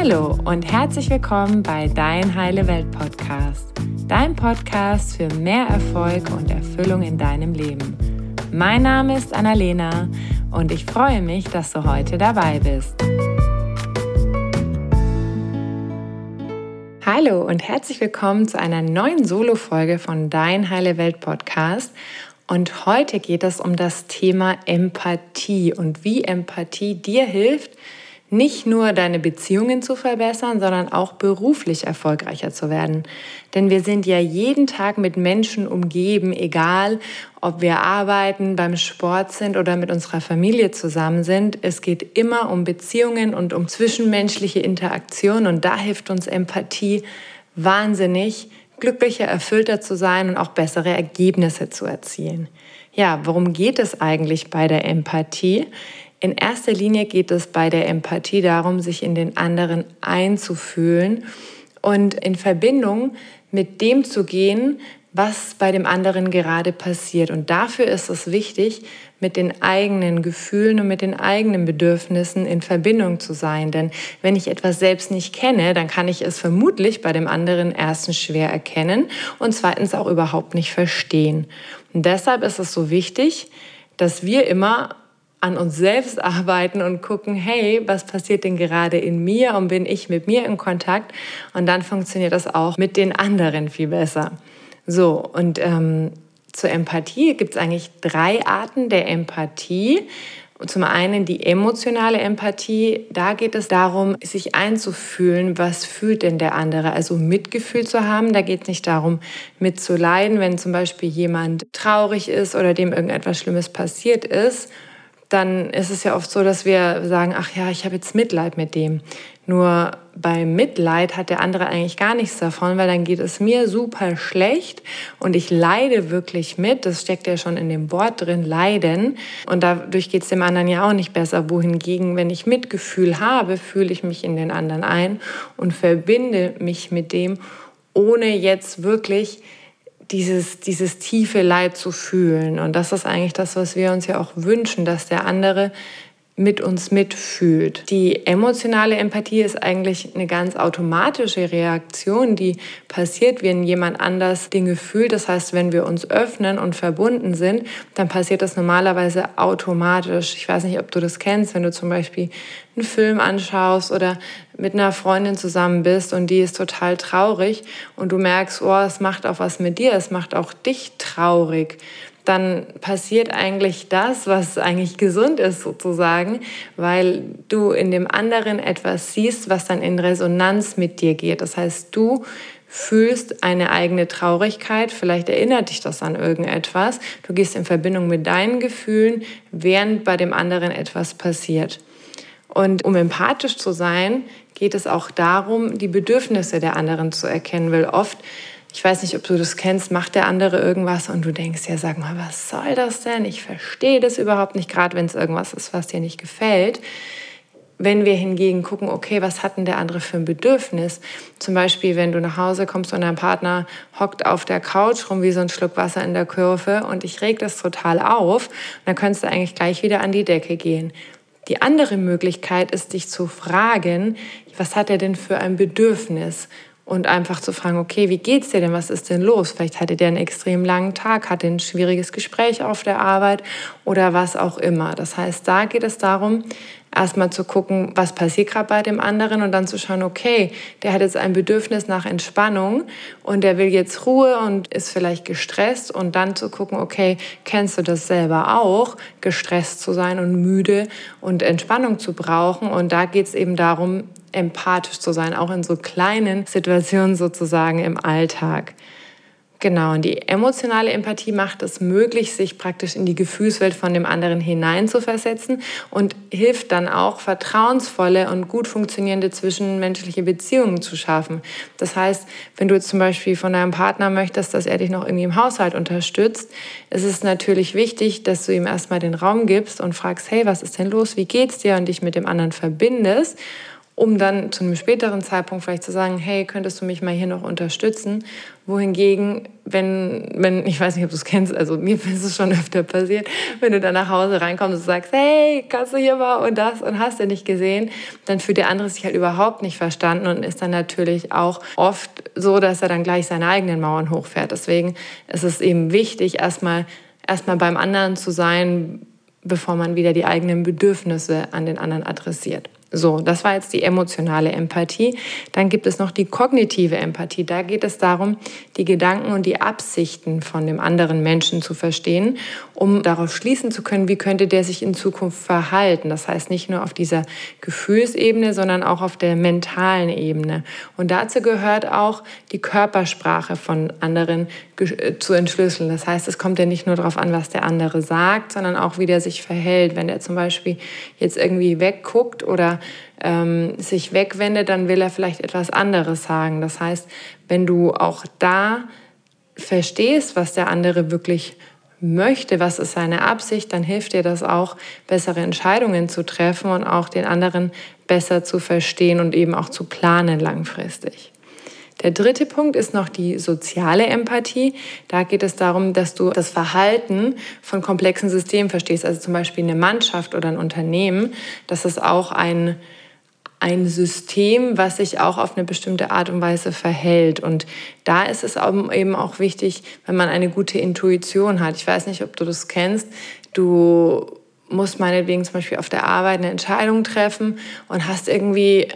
Hallo und herzlich willkommen bei Dein Heile Welt Podcast, dein Podcast für mehr Erfolg und Erfüllung in deinem Leben. Mein Name ist Annalena und ich freue mich, dass du heute dabei bist. Hallo und herzlich willkommen zu einer neuen Solo-Folge von Dein Heile Welt Podcast. Und heute geht es um das Thema Empathie und wie Empathie dir hilft, nicht nur deine Beziehungen zu verbessern, sondern auch beruflich erfolgreicher zu werden. Denn wir sind ja jeden Tag mit Menschen umgeben, egal ob wir arbeiten, beim Sport sind oder mit unserer Familie zusammen sind. Es geht immer um Beziehungen und um zwischenmenschliche Interaktion und da hilft uns Empathie wahnsinnig, glücklicher, erfüllter zu sein und auch bessere Ergebnisse zu erzielen. Ja, worum geht es eigentlich bei der Empathie? In erster Linie geht es bei der Empathie darum, sich in den anderen einzufühlen und in Verbindung mit dem zu gehen, was bei dem anderen gerade passiert. Und dafür ist es wichtig, mit den eigenen Gefühlen und mit den eigenen Bedürfnissen in Verbindung zu sein. Denn wenn ich etwas selbst nicht kenne, dann kann ich es vermutlich bei dem anderen erstens schwer erkennen und zweitens auch überhaupt nicht verstehen. Und deshalb ist es so wichtig, dass wir immer an uns selbst arbeiten und gucken, hey, was passiert denn gerade in mir und bin ich mit mir in Kontakt? Und dann funktioniert das auch mit den anderen viel besser. So, und ähm, zur Empathie gibt es eigentlich drei Arten der Empathie. Zum einen die emotionale Empathie, da geht es darum, sich einzufühlen, was fühlt denn der andere, also Mitgefühl zu haben. Da geht es nicht darum, mitzuleiden, wenn zum Beispiel jemand traurig ist oder dem irgendetwas Schlimmes passiert ist dann ist es ja oft so, dass wir sagen, ach ja, ich habe jetzt Mitleid mit dem. Nur beim Mitleid hat der andere eigentlich gar nichts davon, weil dann geht es mir super schlecht und ich leide wirklich mit. Das steckt ja schon in dem Wort drin, leiden. Und dadurch geht es dem anderen ja auch nicht besser. Wohingegen, wenn ich Mitgefühl habe, fühle ich mich in den anderen ein und verbinde mich mit dem, ohne jetzt wirklich dieses, dieses tiefe Leid zu fühlen. Und das ist eigentlich das, was wir uns ja auch wünschen, dass der andere mit uns mitfühlt. Die emotionale Empathie ist eigentlich eine ganz automatische Reaktion, die passiert, wenn jemand anders Dinge fühlt. Das heißt, wenn wir uns öffnen und verbunden sind, dann passiert das normalerweise automatisch. Ich weiß nicht, ob du das kennst, wenn du zum Beispiel einen Film anschaust oder mit einer Freundin zusammen bist und die ist total traurig und du merkst, oh, es macht auch was mit dir, es macht auch dich traurig dann passiert eigentlich das, was eigentlich gesund ist sozusagen, weil du in dem anderen etwas siehst, was dann in Resonanz mit dir geht. Das heißt, du fühlst eine eigene Traurigkeit, vielleicht erinnert dich das an irgendetwas, du gehst in Verbindung mit deinen Gefühlen, während bei dem anderen etwas passiert. Und um empathisch zu sein, geht es auch darum, die Bedürfnisse der anderen zu erkennen, weil oft ich weiß nicht, ob du das kennst, macht der andere irgendwas und du denkst, ja, sag mal, was soll das denn? Ich verstehe das überhaupt nicht, gerade wenn es irgendwas ist, was dir nicht gefällt. Wenn wir hingegen gucken, okay, was hat denn der andere für ein Bedürfnis? Zum Beispiel, wenn du nach Hause kommst und dein Partner hockt auf der Couch rum wie so ein Schluck Wasser in der Kurve und ich reg das total auf, dann könntest du eigentlich gleich wieder an die Decke gehen. Die andere Möglichkeit ist, dich zu fragen, was hat er denn für ein Bedürfnis? Und einfach zu fragen, okay, wie geht's dir denn? Was ist denn los? Vielleicht hatte der einen extrem langen Tag, hatte ein schwieriges Gespräch auf der Arbeit oder was auch immer. Das heißt, da geht es darum, erstmal zu gucken, was passiert gerade bei dem anderen und dann zu schauen, okay, der hat jetzt ein Bedürfnis nach Entspannung und der will jetzt Ruhe und ist vielleicht gestresst und dann zu gucken, okay, kennst du das selber auch, gestresst zu sein und müde und Entspannung zu brauchen und da geht es eben darum, empathisch zu sein, auch in so kleinen Situationen sozusagen im Alltag. Genau, und die emotionale Empathie macht es möglich, sich praktisch in die Gefühlswelt von dem anderen hineinzuversetzen und hilft dann auch, vertrauensvolle und gut funktionierende zwischenmenschliche Beziehungen zu schaffen. Das heißt, wenn du zum Beispiel von deinem Partner möchtest, dass er dich noch irgendwie im Haushalt unterstützt, ist es natürlich wichtig, dass du ihm erstmal den Raum gibst und fragst, hey, was ist denn los, wie geht's dir und dich mit dem anderen verbindest um dann zu einem späteren Zeitpunkt vielleicht zu sagen, hey, könntest du mich mal hier noch unterstützen? Wohingegen, wenn, wenn ich weiß nicht, ob du es kennst, also mir ist es schon öfter passiert, wenn du dann nach Hause reinkommst und sagst, hey, kannst du hier mal und das und hast du nicht gesehen, dann fühlt der andere sich halt überhaupt nicht verstanden und ist dann natürlich auch oft so, dass er dann gleich seine eigenen Mauern hochfährt. Deswegen ist es eben wichtig, erstmal erstmal beim anderen zu sein, bevor man wieder die eigenen Bedürfnisse an den anderen adressiert. So, das war jetzt die emotionale Empathie. Dann gibt es noch die kognitive Empathie. Da geht es darum, die Gedanken und die Absichten von dem anderen Menschen zu verstehen, um darauf schließen zu können, wie könnte der sich in Zukunft verhalten. Das heißt nicht nur auf dieser Gefühlsebene, sondern auch auf der mentalen Ebene. Und dazu gehört auch die Körpersprache von anderen zu entschlüsseln. Das heißt, es kommt ja nicht nur darauf an, was der andere sagt, sondern auch, wie der sich verhält. Wenn er zum Beispiel jetzt irgendwie wegguckt oder ähm, sich wegwendet, dann will er vielleicht etwas anderes sagen. Das heißt, wenn du auch da verstehst, was der andere wirklich möchte, was ist seine Absicht, dann hilft dir das auch, bessere Entscheidungen zu treffen und auch den anderen besser zu verstehen und eben auch zu planen langfristig. Der dritte Punkt ist noch die soziale Empathie. Da geht es darum, dass du das Verhalten von komplexen Systemen verstehst. Also zum Beispiel eine Mannschaft oder ein Unternehmen. Das ist auch ein, ein System, was sich auch auf eine bestimmte Art und Weise verhält. Und da ist es eben auch wichtig, wenn man eine gute Intuition hat. Ich weiß nicht, ob du das kennst. Du musst meinetwegen zum Beispiel auf der Arbeit eine Entscheidung treffen und hast irgendwie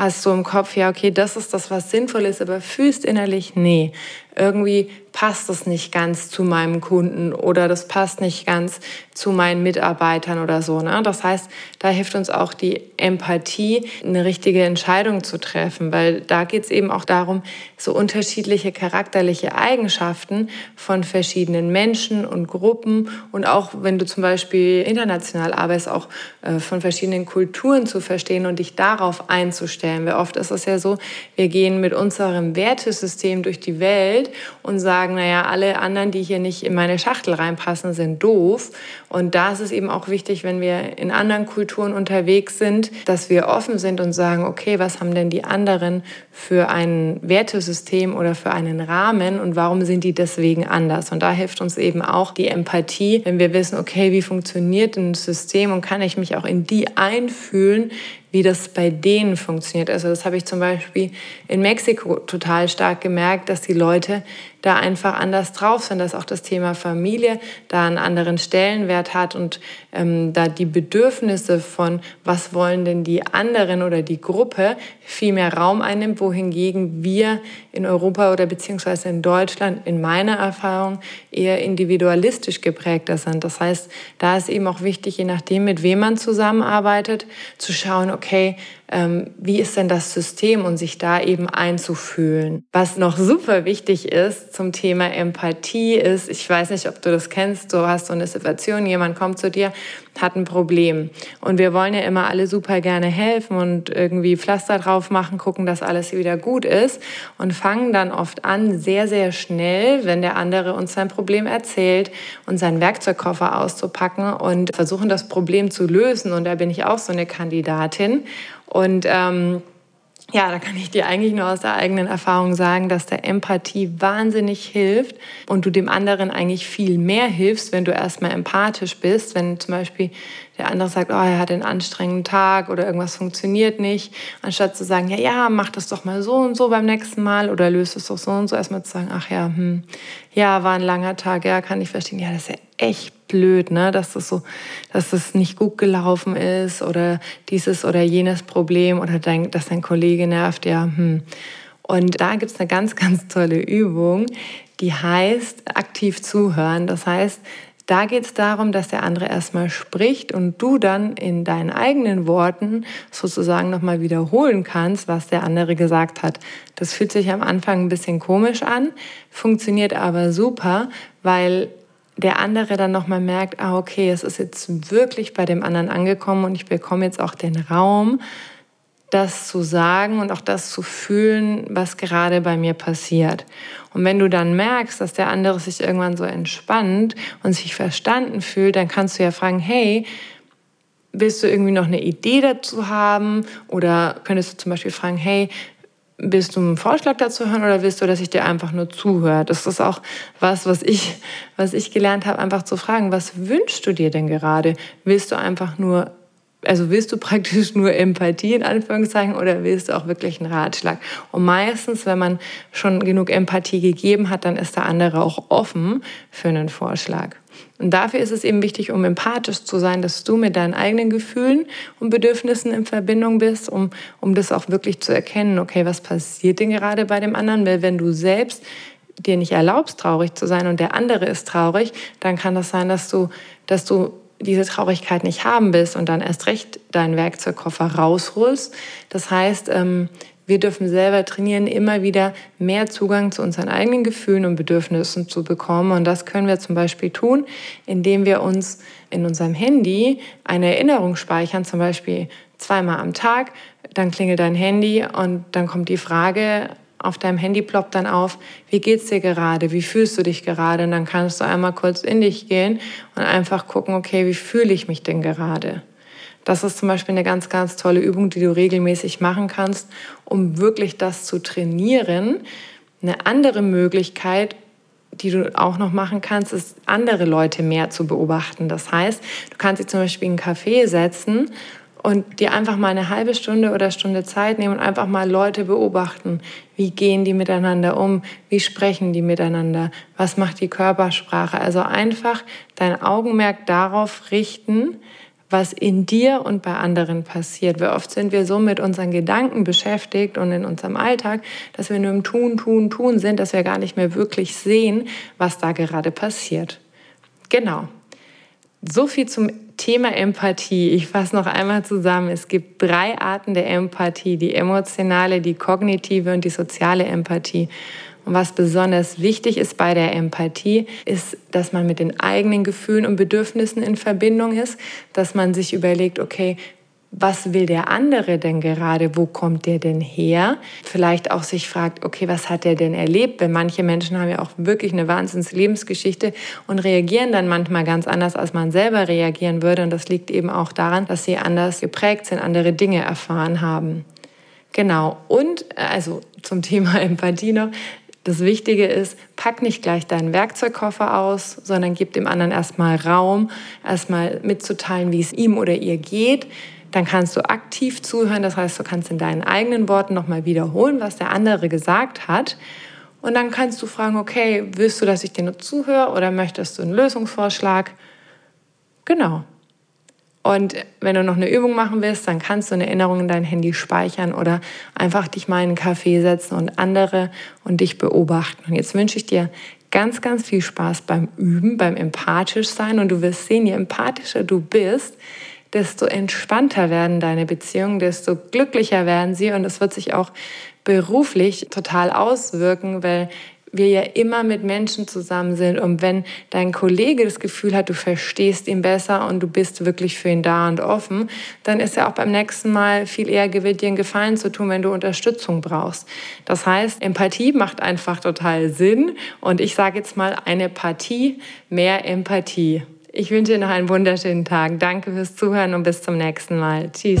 hast du im Kopf, ja, okay, das ist das, was sinnvoll ist, aber fühlst innerlich, nee, irgendwie passt das nicht ganz zu meinem Kunden oder das passt nicht ganz zu meinen Mitarbeitern oder so. Ne? Das heißt, da hilft uns auch die Empathie, eine richtige Entscheidung zu treffen, weil da geht es eben auch darum, so unterschiedliche charakterliche Eigenschaften von verschiedenen Menschen und Gruppen und auch wenn du zum Beispiel international arbeitest, auch äh, von verschiedenen Kulturen zu verstehen und dich darauf einzustellen. Weil oft ist es ja so, wir gehen mit unserem Wertesystem durch die Welt und sagen, naja, alle anderen, die hier nicht in meine Schachtel reinpassen, sind doof. Und da ist es eben auch wichtig, wenn wir in anderen Kulturen unterwegs sind, dass wir offen sind und sagen, okay, was haben denn die anderen für ein Wertesystem oder für einen Rahmen und warum sind die deswegen anders? Und da hilft uns eben auch die Empathie, wenn wir wissen, okay, wie funktioniert ein System und kann ich mich auch in die einfühlen, wie das bei denen funktioniert. Also das habe ich zum Beispiel in Mexiko total stark gemerkt, dass die Leute da einfach anders drauf sind, dass auch das Thema Familie da einen anderen Stellenwert hat und ähm, da die Bedürfnisse von, was wollen denn die anderen oder die Gruppe, viel mehr Raum einnimmt, wohingegen wir in Europa oder beziehungsweise in Deutschland in meiner Erfahrung eher individualistisch geprägter sind. Das heißt, da ist eben auch wichtig, je nachdem, mit wem man zusammenarbeitet, zu schauen, okay, ähm, wie ist denn das System und sich da eben einzufühlen. Was noch super wichtig ist zum Thema Empathie ist, ich weiß nicht, ob du das kennst, du hast so eine Situation, jemand kommt zu dir, hat ein Problem und wir wollen ja immer alle super gerne helfen und irgendwie Pflaster drauf machen, gucken, dass alles wieder gut ist und fangen dann oft an, sehr, sehr schnell, wenn der andere uns sein Problem erzählt und seinen Werkzeugkoffer auszupacken und versuchen, das Problem zu lösen. Und da bin ich auch so eine Kandidatin. Und ähm, ja, da kann ich dir eigentlich nur aus der eigenen Erfahrung sagen, dass der Empathie wahnsinnig hilft und du dem anderen eigentlich viel mehr hilfst, wenn du erstmal empathisch bist, wenn zum Beispiel der andere sagt, oh, er hat einen anstrengenden Tag oder irgendwas funktioniert nicht, anstatt zu sagen, ja, ja, mach das doch mal so und so beim nächsten Mal oder löst es doch so und so, erstmal zu sagen, ach ja, hm, ja, war ein langer Tag, ja, kann ich verstehen, ja, das ist ja echt blöd, ne, dass das so, dass das nicht gut gelaufen ist oder dieses oder jenes Problem oder dein, dass dein Kollege nervt, ja, hm. Und da gibt es eine ganz, ganz tolle Übung, die heißt aktiv zuhören. Das heißt, da geht es darum, dass der andere erstmal spricht und du dann in deinen eigenen Worten sozusagen nochmal wiederholen kannst, was der andere gesagt hat. Das fühlt sich am Anfang ein bisschen komisch an, funktioniert aber super, weil der andere dann nochmal merkt, ah, okay, es ist jetzt wirklich bei dem anderen angekommen und ich bekomme jetzt auch den Raum, das zu sagen und auch das zu fühlen, was gerade bei mir passiert. Und wenn du dann merkst, dass der andere sich irgendwann so entspannt und sich verstanden fühlt, dann kannst du ja fragen, hey, willst du irgendwie noch eine Idee dazu haben? Oder könntest du zum Beispiel fragen, hey, Willst du einen Vorschlag dazu hören oder willst du, dass ich dir einfach nur zuhöre? Das ist auch was, was ich, was ich gelernt habe, einfach zu fragen, was wünschst du dir denn gerade? Willst du einfach nur, also willst du praktisch nur Empathie in Anführungszeichen oder willst du auch wirklich einen Ratschlag? Und meistens, wenn man schon genug Empathie gegeben hat, dann ist der andere auch offen für einen Vorschlag. Und dafür ist es eben wichtig, um empathisch zu sein, dass du mit deinen eigenen Gefühlen und Bedürfnissen in Verbindung bist, um, um das auch wirklich zu erkennen, okay, was passiert denn gerade bei dem anderen? Weil wenn du selbst dir nicht erlaubst, traurig zu sein und der andere ist traurig, dann kann das sein, dass du, dass du diese Traurigkeit nicht haben willst und dann erst recht deinen Werkzeugkoffer rausholst. Das heißt, ähm, wir dürfen selber trainieren, immer wieder mehr Zugang zu unseren eigenen Gefühlen und Bedürfnissen zu bekommen. Und das können wir zum Beispiel tun, indem wir uns in unserem Handy eine Erinnerung speichern, zum Beispiel zweimal am Tag. Dann klingelt dein Handy und dann kommt die Frage, auf deinem Handy ploppt dann auf, wie geht's dir gerade, wie fühlst du dich gerade? Und dann kannst du einmal kurz in dich gehen und einfach gucken, okay, wie fühle ich mich denn gerade? Das ist zum Beispiel eine ganz, ganz tolle Übung, die du regelmäßig machen kannst, um wirklich das zu trainieren. Eine andere Möglichkeit, die du auch noch machen kannst, ist, andere Leute mehr zu beobachten. Das heißt, du kannst dich zum Beispiel in einen Café setzen und dir einfach mal eine halbe Stunde oder Stunde Zeit nehmen und einfach mal Leute beobachten. Wie gehen die miteinander um? Wie sprechen die miteinander? Was macht die Körpersprache? Also einfach dein Augenmerk darauf richten, was in dir und bei anderen passiert. Wie oft sind wir so mit unseren Gedanken beschäftigt und in unserem Alltag, dass wir nur im Tun, Tun, Tun sind, dass wir gar nicht mehr wirklich sehen, was da gerade passiert. Genau. So viel zum Thema Empathie. Ich fasse noch einmal zusammen. Es gibt drei Arten der Empathie, die emotionale, die kognitive und die soziale Empathie. Und was besonders wichtig ist bei der Empathie, ist, dass man mit den eigenen Gefühlen und Bedürfnissen in Verbindung ist, dass man sich überlegt, okay, was will der andere denn gerade? Wo kommt der denn her? Vielleicht auch sich fragt, okay, was hat der denn erlebt? Weil manche Menschen haben ja auch wirklich eine Wahnsinns Lebensgeschichte und reagieren dann manchmal ganz anders, als man selber reagieren würde. Und das liegt eben auch daran, dass sie anders geprägt sind, andere Dinge erfahren haben. Genau. Und also zum Thema Empathie noch. Das Wichtige ist, pack nicht gleich deinen Werkzeugkoffer aus, sondern gib dem anderen erstmal Raum, erstmal mitzuteilen, wie es ihm oder ihr geht. Dann kannst du aktiv zuhören, das heißt, du kannst in deinen eigenen Worten nochmal wiederholen, was der andere gesagt hat. Und dann kannst du fragen, okay, willst du, dass ich dir nur zuhöre oder möchtest du einen Lösungsvorschlag? Genau. Und wenn du noch eine Übung machen willst, dann kannst du eine Erinnerung in dein Handy speichern oder einfach dich mal in einen Café setzen und andere und dich beobachten. Und jetzt wünsche ich dir ganz, ganz viel Spaß beim Üben, beim empathisch sein. Und du wirst sehen, je empathischer du bist, desto entspannter werden deine Beziehungen, desto glücklicher werden sie. Und es wird sich auch beruflich total auswirken, weil wir ja immer mit Menschen zusammen sind und wenn dein Kollege das Gefühl hat, du verstehst ihn besser und du bist wirklich für ihn da und offen, dann ist er auch beim nächsten Mal viel eher gewillt, dir einen Gefallen zu tun, wenn du Unterstützung brauchst. Das heißt, Empathie macht einfach total Sinn und ich sage jetzt mal eine Partie mehr Empathie. Ich wünsche dir noch einen wunderschönen Tag. Danke fürs Zuhören und bis zum nächsten Mal. Tschüss.